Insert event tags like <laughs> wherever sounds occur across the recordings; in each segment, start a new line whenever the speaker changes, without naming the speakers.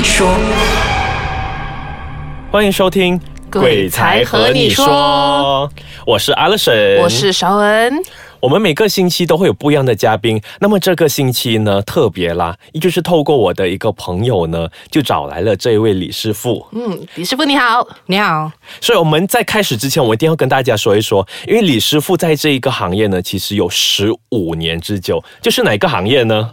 你说，
欢迎收听《
鬼才和你说》，
我是阿乐神，
我是邵恩。
我们每个星期都会有不一样的嘉宾，那么这个星期呢特别啦，也就是透过我的一个朋友呢，就找来了这一位李师傅。
嗯，李师傅你好，
你好。
所以我们在开始之前，我一定要跟大家说一说，因为李师傅在这一个行业呢，其实有十五年之久，就是哪个行业呢？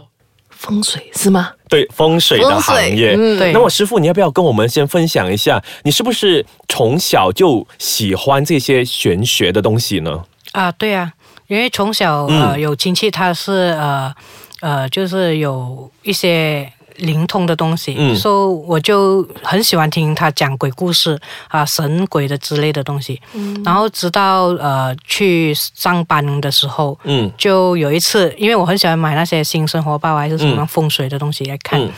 风水是吗？
对，风水的行业。
嗯
对
那么师傅，你要不要跟我们先分享一下，你是不是从小就喜欢这些玄学的东西呢？
啊，对啊，因为从小
嗯
呃有亲戚他是呃呃就是有一些灵通的东西，
嗯。
所以我就很喜欢听他讲鬼故事啊、神鬼的之类的东西。然后直到呃去上班的时候，
嗯。
就有一次，因为我很喜欢买那些新生活报啊还是什么风水的东西来看，
嗯。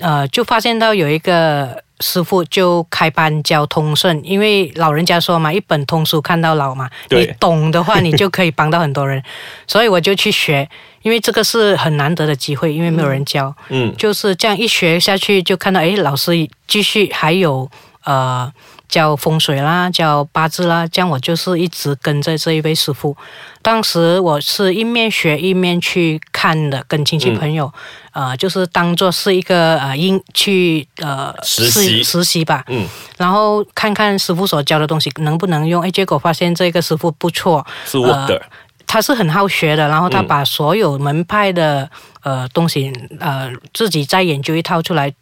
呃，就发现到有一个师傅就开班教通顺，因为老人家说嘛，一本通书看到老嘛，你懂的话，你就可以帮到很多人，<laughs> 所以我就去学，因为这个是很难得的机会，因为没有人教，
嗯
就是这样一学下去，就看到哎，老师继续还有呃教风水啦，教八字啦，这样我就是一直跟着这一位师傅。当时我是一面学一面去看的，跟亲戚朋友，呃，就是当做是一个呃应去呃
实习
实习吧，
嗯，
然后看看师傅所教的东西能不能用。哎，结果发现这个师傅不错，
是 work 的。
他是很好学的，然后他
嗯
把所有门派的呃东西呃自己再研究一套出来，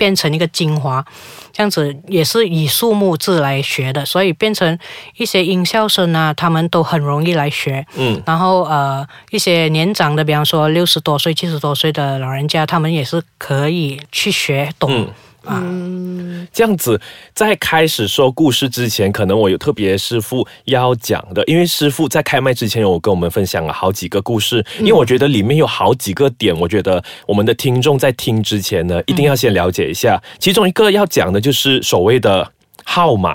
变成一个精华，这样子也是以数目字来学的，所以变成一些音效生啊，他们都很容易来学。
嗯
然后呃一些年长的，比方说六十多岁、七十多岁的老人家，他们也是可以去学懂。
嗯
啊，
这样子，在开始说故事之前，可能我有特别师傅要讲的，因为师傅在开麦之前有跟我们分享了好几个故事，因为我觉得里面有好几个点，我觉得我们的听众在听之前呢，一定要先了解一下。其中一个要讲的就是所谓的号码，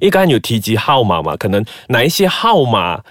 因为刚才有提及号码嘛，可能哪一些号码。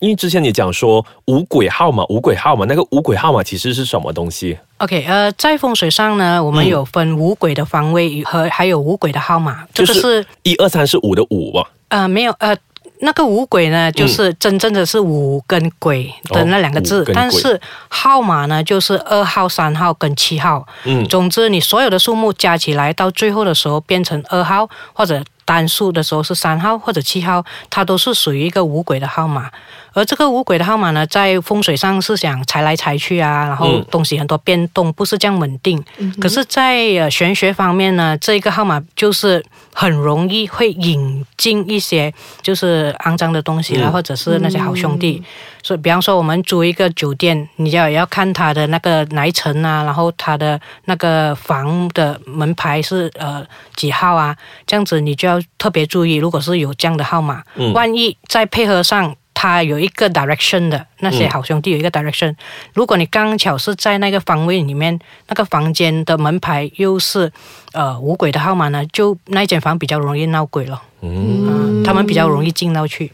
因为之前你讲说五鬼号码，五鬼号码，那个五鬼号码其实是什么东西
？OK，呃，在风水上呢，我们有分五鬼的方位和还有五鬼的号码，这个
就是一二三是五的五吧？
呃，没有呃，那个五鬼呢，就是真正的是五跟鬼的那两个字，但是号码呢，就是二号、三号跟七号。
嗯
总之，你所有的数目加起来，到最后的时候变成二号，或者单数的时候是三号或者七号，它都是属于一个五鬼的号码。而这个五鬼的号码呢，在风水上是想财来财去啊，然后
嗯
东西很多变动，不是这样稳定。可是，在呃玄学方面呢，这个号码就是很容易会引进一些就是肮脏的东西啦，
嗯
或者是那些好兄弟。所以，比方说我们租一个酒店，你要也要看它的那个哪一层啊，然后它的那个房的门牌是呃几号啊，这样子你就要特别注意。如果是有这样的号码，
嗯
万一再配合上。它有一个 direction 的那些
嗯
好兄弟有一个 direction，、如果你刚巧是在那个方位里面，那个房间的门牌又是呃五鬼的号码呢，就那一间房比较容易闹鬼了，
嗯，
嗯，他们比较容易进到去。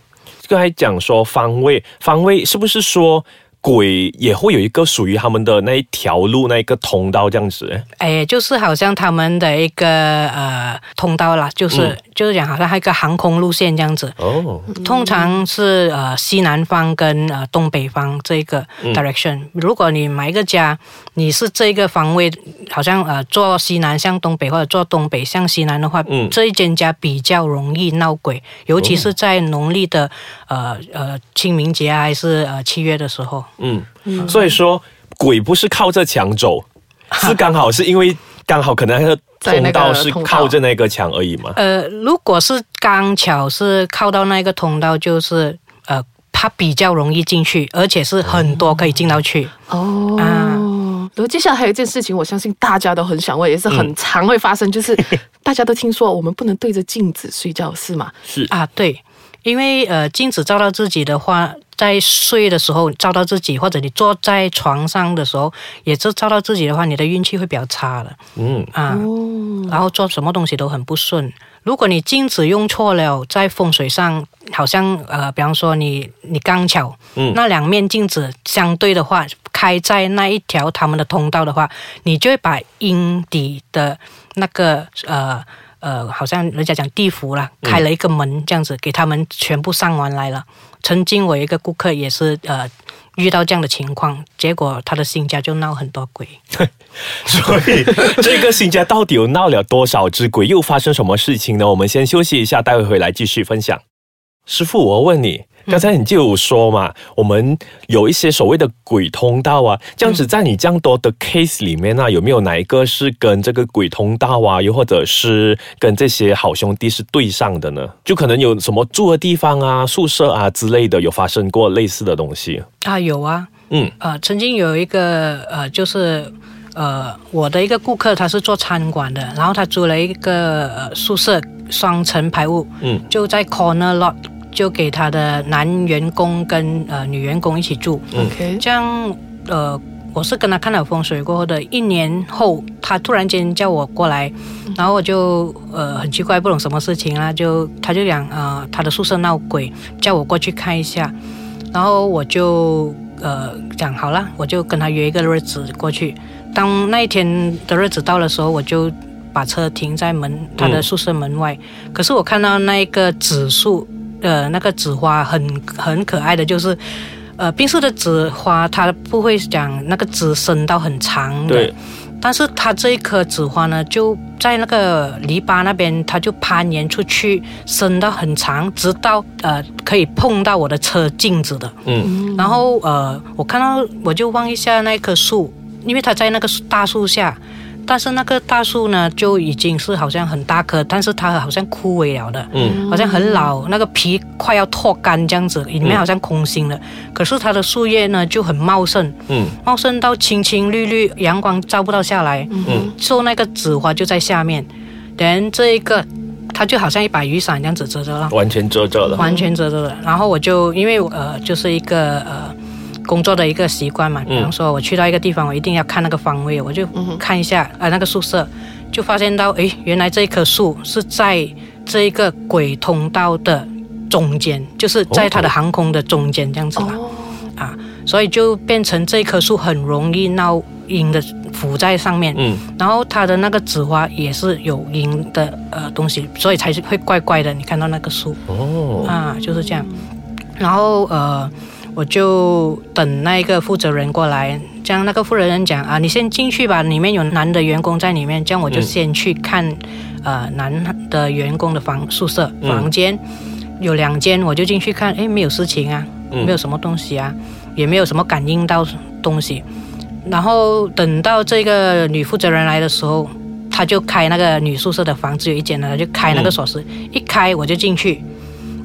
刚才讲说方位，方位是不是说鬼也会有一个属于他们的那一条路、那一个通道这样子？
哎，就是好像他们的一个呃通道啦，就是、
嗯
就是讲好像一个航空路线这样子。
哦，
通常是呃西南方跟呃东北方这个
嗯。
direction、如果你买一个家，你是这个方位，好像呃坐西南向东北或者坐东北向西南的话，
嗯。
这一间家比较容易闹鬼，尤其是在农历的呃呃清明节啊，还是呃七月的时候。
嗯，所以说鬼不是靠着墙走，<laughs> 是刚好是因为刚好可能那个通道是靠着那个墙而已嘛。
呃，如果是刚巧是靠到那个通道，就是呃，它比较容易进去，而且是很多可以进到去。
哦。
啊
然后接下来还有一件事情，我相信大家都很想问，也是很常会发生，就是 <laughs> 大家都听说我们不能对着镜子睡觉，是吗？
是，
啊，对，因为呃，镜子照到自己的话，在睡的时候照到自己，或者你坐在床上的时候，也是照到自己的话，你的运气会比较差的
嗯
啊。
哦，
然后做什么东西都很不顺。如果你镜子用错了，在风水上好像呃，比方说你你刚巧，
嗯
那两面镜子相对的话，开在那一条他们的通道的话，你就会把阴底的那个呃呃，好像人家讲地府啦，开了一个门这样子，给他们全部上完来了。曾经我一个顾客也是呃遇到这样的情况，结果他的新家就闹很多鬼。<laughs>
所以这个新家到底有闹了多少只鬼，又发生什么事情呢？我们先休息一下，待会回来继续分享。师傅，我问你，刚才你就有说嘛，我们有一些所谓的鬼通道啊，这样子在你这样多的 case 里面呢，有没有哪一个是跟这个鬼通道啊，又或者是跟这些好兄弟是对上的呢？就可能有什么住的地方啊、宿舍啊之类的，有发生过类似的东西？
啊，有啊，
嗯。
呃，曾经有一个呃，就是呃，我的一个顾客他是做餐馆的，然后他租了一个、呃、宿舍双层排屋，
嗯。
就在 corner lot，就给他的男员工跟呃女员工一起住
，OK，
这样呃。我是跟他看了风水过后的一年后，他突然间叫我过来，然后我就呃很奇怪，不懂什么事情啊，就他就讲呃他的宿舍闹鬼，叫我过去看一下，然后我就呃讲好了，我就跟他约一个日子过去。当那一天的日子到的时候，我就把车停在门他的宿舍门外。可是我看到那一个紫树，呃，那个紫花很很可爱的，就是呃，冰室的紫花它不会讲那个枝伸到很长的。
对，
但是它这一颗紫花呢，就在那个篱笆那边，它就攀岩出去，伸到很长，直到呃可以碰到我的车镜子的。
嗯。
然后呃，我看到我就望一下那棵树，因为它在那个大树下，但是那个大树呢就已经是好像很大棵，但是它好像枯萎了的，
嗯
好像很老，那个皮快要脱干这样子，里面好像空心了。可是它的树叶呢就很茂盛，
嗯
茂盛到青青绿绿，阳光照不到下来，
嗯
so 那个紫花就在下面，等这一个它就好像一把雨伞这样子遮着了。
完全遮着了。
完全遮着了。然后我就因为呃，就是一个呃工作的一个习惯嘛，比方说我去到一个地方，我一定要看那个方位，我就看一下呃那个宿舍，就发现到诶，原来这一棵树是在这一个鬼通道的中间，就是在它的航空的中间这样子啦。
哦，
啊，所以就变成这棵树很容易闹阴的浮在上面，
嗯
然后它的那个紫花也是有阴的呃东西，所以才是会怪怪的。你看到那个树
哦
啊，就是这样。然后呃，我就等那一个负责人过来，这样那个负责人讲啊，你先进去吧，里面有男的员工在里面，这样我就
嗯
先去看、呃男的员工的房宿舍
嗯
房间。有两间，我就进去看，诶，没有事情啊，
嗯
没有什么东西啊，也没有什么感应到东西。然后等到这个女负责人来的时候，她就开那个女宿舍的房子有一间呢，她就开那个锁匙，一开我就进去，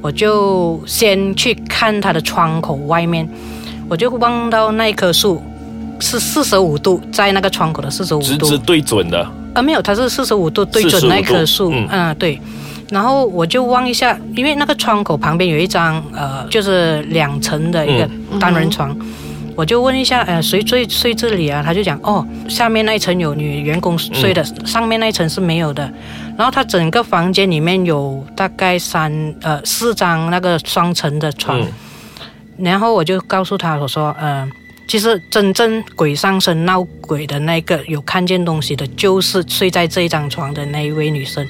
我就先去看它的窗口外面，我就望到那一棵树是四十五度，在那个窗口的四十五度，
直直对准的。
啊，没有，它是四十五度对准那棵树，
嗯。
嗯对。然后我就望一下，因为那个窗口旁边有一张呃，就是两层的一个单人床，我就问一下，呃，谁睡睡这里啊？他就讲，哦，下面那一层有女员工睡的，上面那一层是没有的。然后他整个房间里面有大概三呃四张那个双层的床，
嗯
然后我就告诉他，我说，呃，其实真正鬼上身闹鬼的那个有看见东西的，就是睡在这一张床的那一位女生。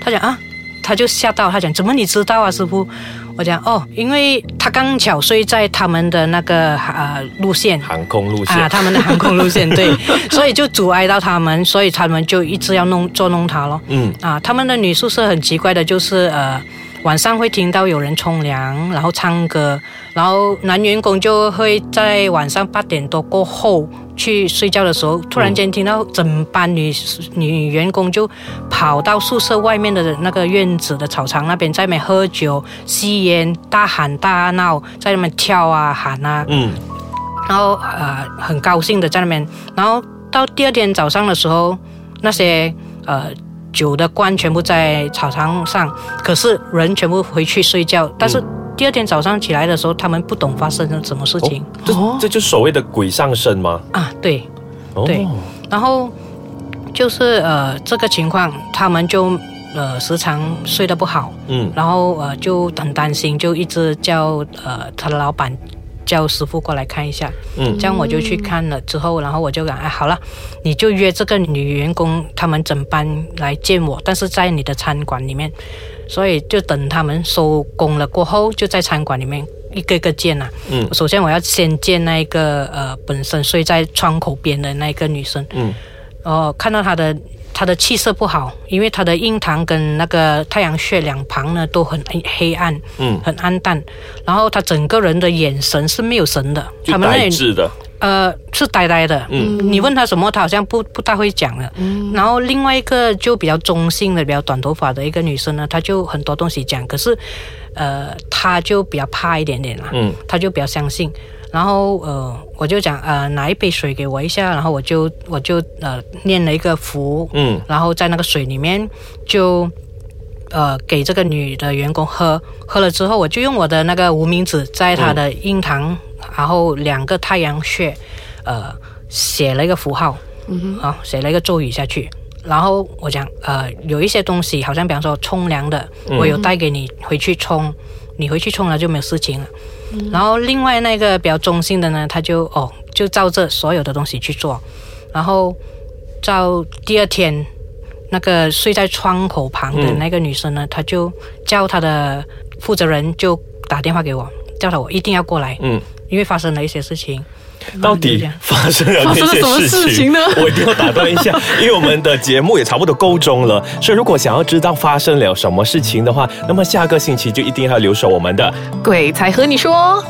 他讲啊，他就吓到，他讲怎么你知道啊，师傅？我讲哦，因为他刚巧睡在他们的那个呃路线。
航空路线。
啊，他们的航空路线 <laughs> 对，所以就阻碍到他们，所以他们就一直要弄捉弄他咯。
嗯
啊，他们的女宿舍很奇怪的，就是呃，晚上会听到有人冲凉，然后唱歌，然后男员工就会在晚上八点多过后去睡觉的时候，突然间听到整班女女员工就跑到宿舍外面的那个院子的草场那边，在那边喝酒、吸烟、大喊大闹，在那边跳啊喊啊，
嗯。
然后呃很高兴的在那边，然后到第二天早上的时候，那些呃酒的罐全部在草场上，可是人全部回去睡觉，但是第二天早上起来的时候，他们不懂发生了什么事情、
这
哦。
这就是所谓的鬼上身吗？
啊，对，
哦。
对然后就是呃这个情况，他们就呃时常睡得不好，
嗯。
然后呃就很担心，就一直叫呃他的老板叫师傅过来看一下。
嗯。
这样我就去看了之后，然后我就讲，哎，好了，你就约这个女员工他们整班来见我，但是在你的餐馆里面，所以就等他们收工了过后，就在餐馆里面一个一个见呐、
嗯。
首先我要先见那个呃本身睡在窗口边的那个女生，
嗯。
哦，看到她的她的气色不好，因为他的印堂跟那个太阳穴两旁呢都很黑黑暗，
嗯，
很暗淡，然后他整个人的眼神是没有神的，
就
他们那里
的，
呃，是呆呆的。
嗯
你问他什么，他好像不不大会讲的。然后另外一个就比较中性的、比较短头发的一个女生呢，她就很多东西讲，可是呃，她就比较怕一点点啦。
嗯
她就比较相信。然后呃，我就讲呃，拿一杯水给我一下，然后我就我就呃念了一个符，
嗯
然后在那个水里面就呃给这个女的员工喝，喝了之后，我就用我的那个无名指在她的印堂，然后两个太阳穴，呃写了一个符号，嗯好、写了一个咒语下去。然后我讲，呃，有一些东西，好像比方说冲凉的，我有带给你回去冲，你回去冲了就没有事情了。然后另外那个比较中性的呢，他就哦，就照这所有的东西去做，然后照第二天，那个睡在窗口旁的那个女生呢，她就叫她的负责人就打电话给我，叫他我一定要过来，
嗯，
因为发生了一些事情。
到底发生了
发生了什么
哪些
事情呢
我一定要打断一下，<laughs> 因为我们的节目也差不多够钟了，所以如果想要知道发生了什么事情的话，那么下个星期就一定要留守我们的
鬼才和你说。